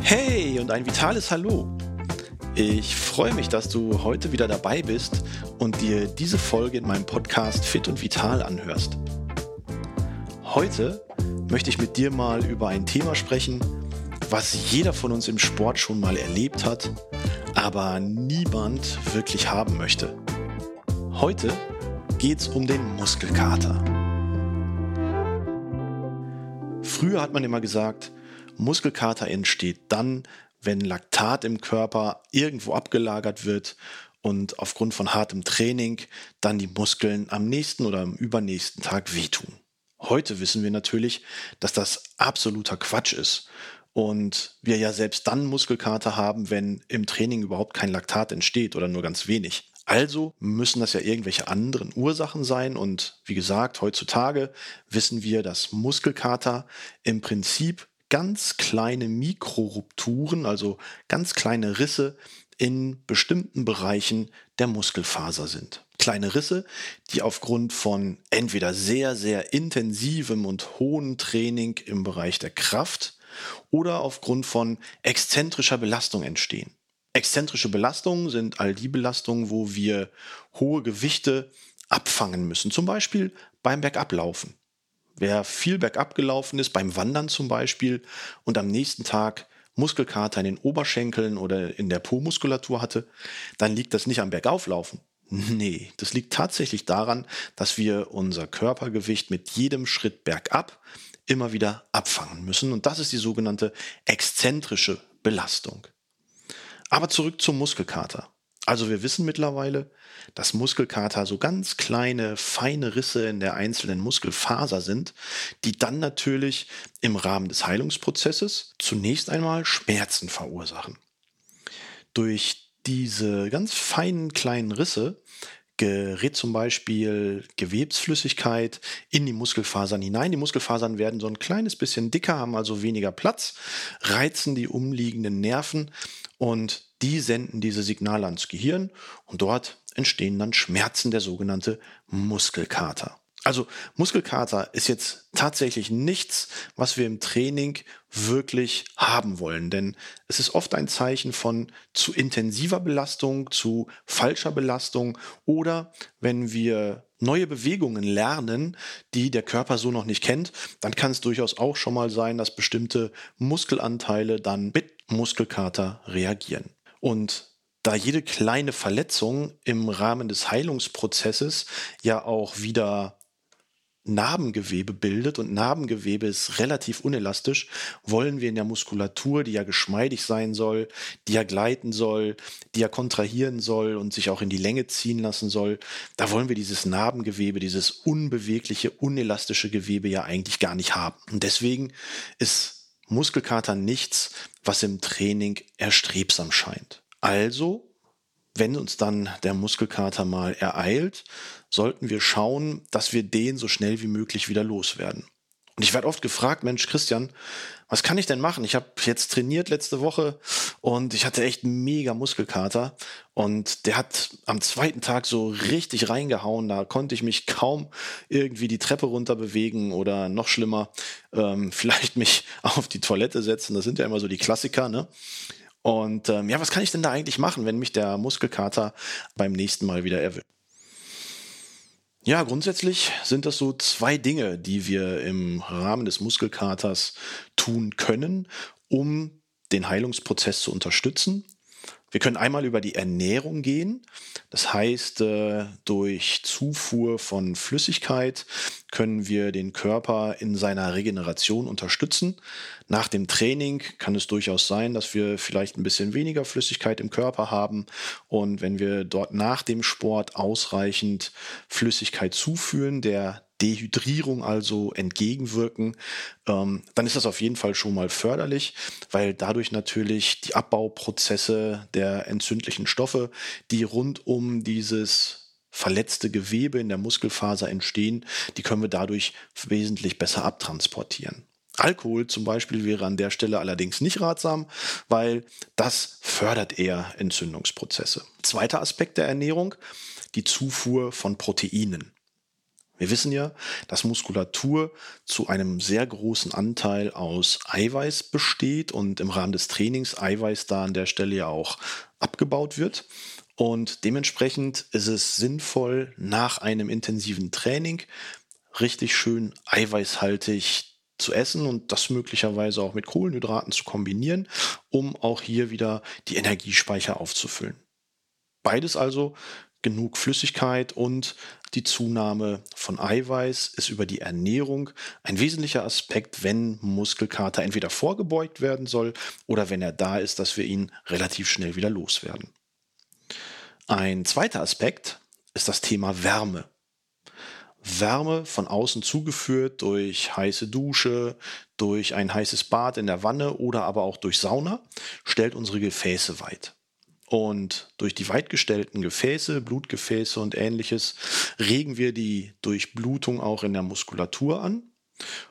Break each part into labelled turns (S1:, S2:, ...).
S1: Hey und ein vitales Hallo. Ich freue mich, dass du heute wieder dabei bist und dir diese Folge in meinem Podcast Fit und Vital anhörst. Heute möchte ich mit dir mal über ein Thema sprechen, was jeder von uns im Sport schon mal erlebt hat, aber niemand wirklich haben möchte. Heute geht es um den Muskelkater. Früher hat man immer gesagt, Muskelkater entsteht dann, wenn Laktat im Körper irgendwo abgelagert wird und aufgrund von hartem Training dann die Muskeln am nächsten oder am übernächsten Tag wehtun. Heute wissen wir natürlich, dass das absoluter Quatsch ist und wir ja selbst dann Muskelkater haben, wenn im Training überhaupt kein Laktat entsteht oder nur ganz wenig. Also müssen das ja irgendwelche anderen Ursachen sein. Und wie gesagt, heutzutage wissen wir, dass Muskelkater im Prinzip ganz kleine Mikrorupturen, also ganz kleine Risse in bestimmten Bereichen der Muskelfaser sind. Kleine Risse, die aufgrund von entweder sehr, sehr intensivem und hohem Training im Bereich der Kraft oder aufgrund von exzentrischer Belastung entstehen. Exzentrische Belastungen sind all die Belastungen, wo wir hohe Gewichte abfangen müssen, zum Beispiel beim Bergablaufen. Wer viel bergab gelaufen ist, beim Wandern zum Beispiel, und am nächsten Tag Muskelkater in den Oberschenkeln oder in der Po-Muskulatur hatte, dann liegt das nicht am Bergauflaufen. Nee, das liegt tatsächlich daran, dass wir unser Körpergewicht mit jedem Schritt bergab immer wieder abfangen müssen. Und das ist die sogenannte exzentrische Belastung. Aber zurück zum Muskelkater. Also wir wissen mittlerweile, dass Muskelkater so ganz kleine, feine Risse in der einzelnen Muskelfaser sind, die dann natürlich im Rahmen des Heilungsprozesses zunächst einmal Schmerzen verursachen. Durch diese ganz feinen kleinen Risse gerät zum Beispiel Gewebsflüssigkeit in die Muskelfasern hinein. Die Muskelfasern werden so ein kleines bisschen dicker, haben also weniger Platz, reizen die umliegenden Nerven und die senden diese Signale ans Gehirn und dort entstehen dann Schmerzen, der sogenannte Muskelkater. Also Muskelkater ist jetzt tatsächlich nichts, was wir im Training wirklich haben wollen, denn es ist oft ein Zeichen von zu intensiver Belastung, zu falscher Belastung oder wenn wir neue Bewegungen lernen, die der Körper so noch nicht kennt, dann kann es durchaus auch schon mal sein, dass bestimmte Muskelanteile dann mit Muskelkater reagieren. Und da jede kleine Verletzung im Rahmen des Heilungsprozesses ja auch wieder Narbengewebe bildet und Narbengewebe ist relativ unelastisch, wollen wir in der Muskulatur, die ja geschmeidig sein soll, die ja gleiten soll, die ja kontrahieren soll und sich auch in die Länge ziehen lassen soll, da wollen wir dieses Narbengewebe, dieses unbewegliche, unelastische Gewebe ja eigentlich gar nicht haben. Und deswegen ist Muskelkater nichts, was im Training erstrebsam scheint. Also wenn uns dann der Muskelkater mal ereilt, sollten wir schauen, dass wir den so schnell wie möglich wieder loswerden. Und ich werde oft gefragt, Mensch, Christian, was kann ich denn machen? Ich habe jetzt trainiert letzte Woche und ich hatte echt mega Muskelkater und der hat am zweiten Tag so richtig reingehauen. Da konnte ich mich kaum irgendwie die Treppe runter bewegen oder noch schlimmer, ähm, vielleicht mich auf die Toilette setzen. Das sind ja immer so die Klassiker, ne? Und ähm, ja, was kann ich denn da eigentlich machen, wenn mich der Muskelkater beim nächsten Mal wieder erwischt? Ja, grundsätzlich sind das so zwei Dinge, die wir im Rahmen des Muskelkaters tun können, um den Heilungsprozess zu unterstützen. Wir können einmal über die Ernährung gehen. Das heißt, äh, durch Zufuhr von Flüssigkeit können wir den Körper in seiner Regeneration unterstützen. Nach dem Training kann es durchaus sein, dass wir vielleicht ein bisschen weniger Flüssigkeit im Körper haben. Und wenn wir dort nach dem Sport ausreichend Flüssigkeit zuführen, der Dehydrierung also entgegenwirken, ähm, dann ist das auf jeden Fall schon mal förderlich, weil dadurch natürlich die Abbauprozesse der entzündlichen Stoffe, die rund um dieses verletzte Gewebe in der Muskelfaser entstehen, die können wir dadurch wesentlich besser abtransportieren. Alkohol zum Beispiel wäre an der Stelle allerdings nicht ratsam, weil das fördert eher Entzündungsprozesse. Zweiter Aspekt der Ernährung, die Zufuhr von Proteinen. Wir wissen ja, dass Muskulatur zu einem sehr großen Anteil aus Eiweiß besteht und im Rahmen des Trainings Eiweiß da an der Stelle ja auch abgebaut wird. Und dementsprechend ist es sinnvoll, nach einem intensiven Training richtig schön eiweißhaltig zu essen und das möglicherweise auch mit Kohlenhydraten zu kombinieren, um auch hier wieder die Energiespeicher aufzufüllen. Beides also genug Flüssigkeit und die Zunahme von Eiweiß ist über die Ernährung ein wesentlicher Aspekt, wenn Muskelkater entweder vorgebeugt werden soll oder wenn er da ist, dass wir ihn relativ schnell wieder loswerden. Ein zweiter Aspekt ist das Thema Wärme. Wärme von außen zugeführt durch heiße Dusche, durch ein heißes Bad in der Wanne oder aber auch durch Sauna, stellt unsere Gefäße weit. Und durch die weitgestellten Gefäße, Blutgefäße und ähnliches regen wir die Durchblutung auch in der Muskulatur an.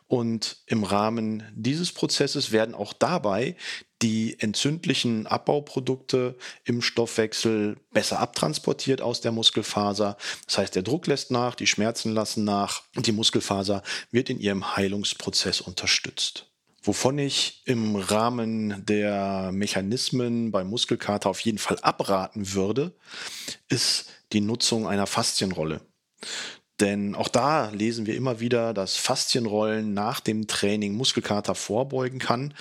S1: Und im Rahmen dieses Prozesses werden auch dabei die entzündlichen Abbauprodukte im Stoffwechsel besser abtransportiert aus der Muskelfaser. Das heißt, der Druck lässt nach, die Schmerzen lassen nach und die Muskelfaser wird in ihrem Heilungsprozess unterstützt. Wovon ich im Rahmen der Mechanismen beim Muskelkater auf jeden Fall abraten würde, ist die Nutzung einer Faszienrolle. Denn auch da lesen wir immer wieder, dass Faszienrollen nach dem Training Muskelkater vorbeugen kann.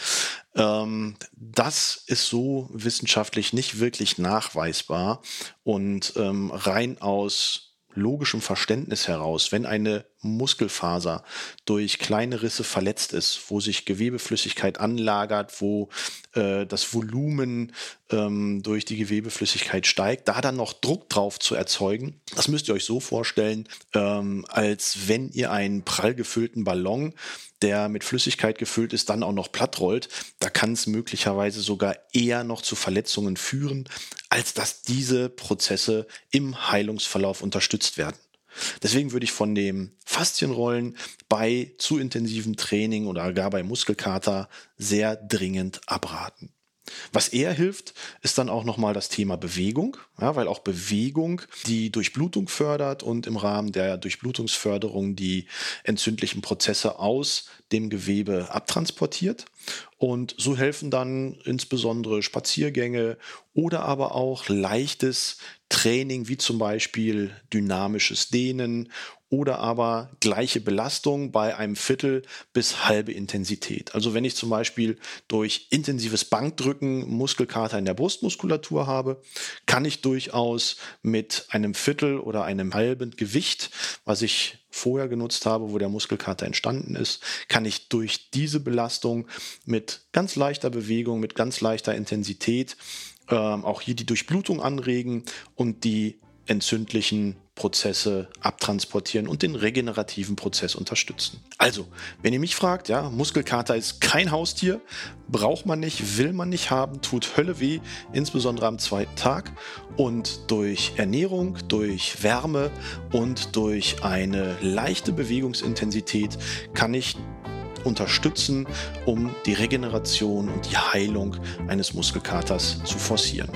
S1: Ähm, das ist so wissenschaftlich nicht wirklich nachweisbar und ähm, rein aus logischem Verständnis heraus, wenn eine Muskelfaser durch kleine Risse verletzt ist, wo sich Gewebeflüssigkeit anlagert, wo äh, das Volumen ähm, durch die Gewebeflüssigkeit steigt, da dann noch Druck drauf zu erzeugen, das müsst ihr euch so vorstellen, ähm, als wenn ihr einen prall gefüllten Ballon der mit Flüssigkeit gefüllt ist, dann auch noch platt rollt, da kann es möglicherweise sogar eher noch zu Verletzungen führen, als dass diese Prozesse im Heilungsverlauf unterstützt werden. Deswegen würde ich von dem Faszienrollen bei zu intensivem Training oder gar bei Muskelkater sehr dringend abraten. Was eher hilft, ist dann auch nochmal das Thema Bewegung, ja, weil auch Bewegung die Durchblutung fördert und im Rahmen der Durchblutungsförderung die entzündlichen Prozesse aus dem Gewebe abtransportiert. Und so helfen dann insbesondere Spaziergänge oder aber auch leichtes Training, wie zum Beispiel dynamisches Dehnen oder aber gleiche Belastung bei einem Viertel bis halbe Intensität. Also wenn ich zum Beispiel durch intensives Bankdrücken Muskelkater in der Brustmuskulatur habe, kann ich durchaus mit einem Viertel oder einem halben Gewicht, was ich vorher genutzt habe, wo der Muskelkater entstanden ist, kann ich durch diese Belastung mit ganz leichter Bewegung, mit ganz leichter Intensität ähm, auch hier die Durchblutung anregen und die entzündlichen Prozesse abtransportieren und den regenerativen Prozess unterstützen. Also, wenn ihr mich fragt, ja, Muskelkater ist kein Haustier, braucht man nicht, will man nicht haben, tut Hölle weh, insbesondere am zweiten Tag. Und durch Ernährung, durch Wärme und durch eine leichte Bewegungsintensität kann ich unterstützen, um die Regeneration und die Heilung eines Muskelkaters zu forcieren.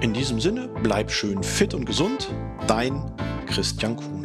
S1: In diesem Sinne, bleib schön fit und gesund. Dein Christian Kuhn.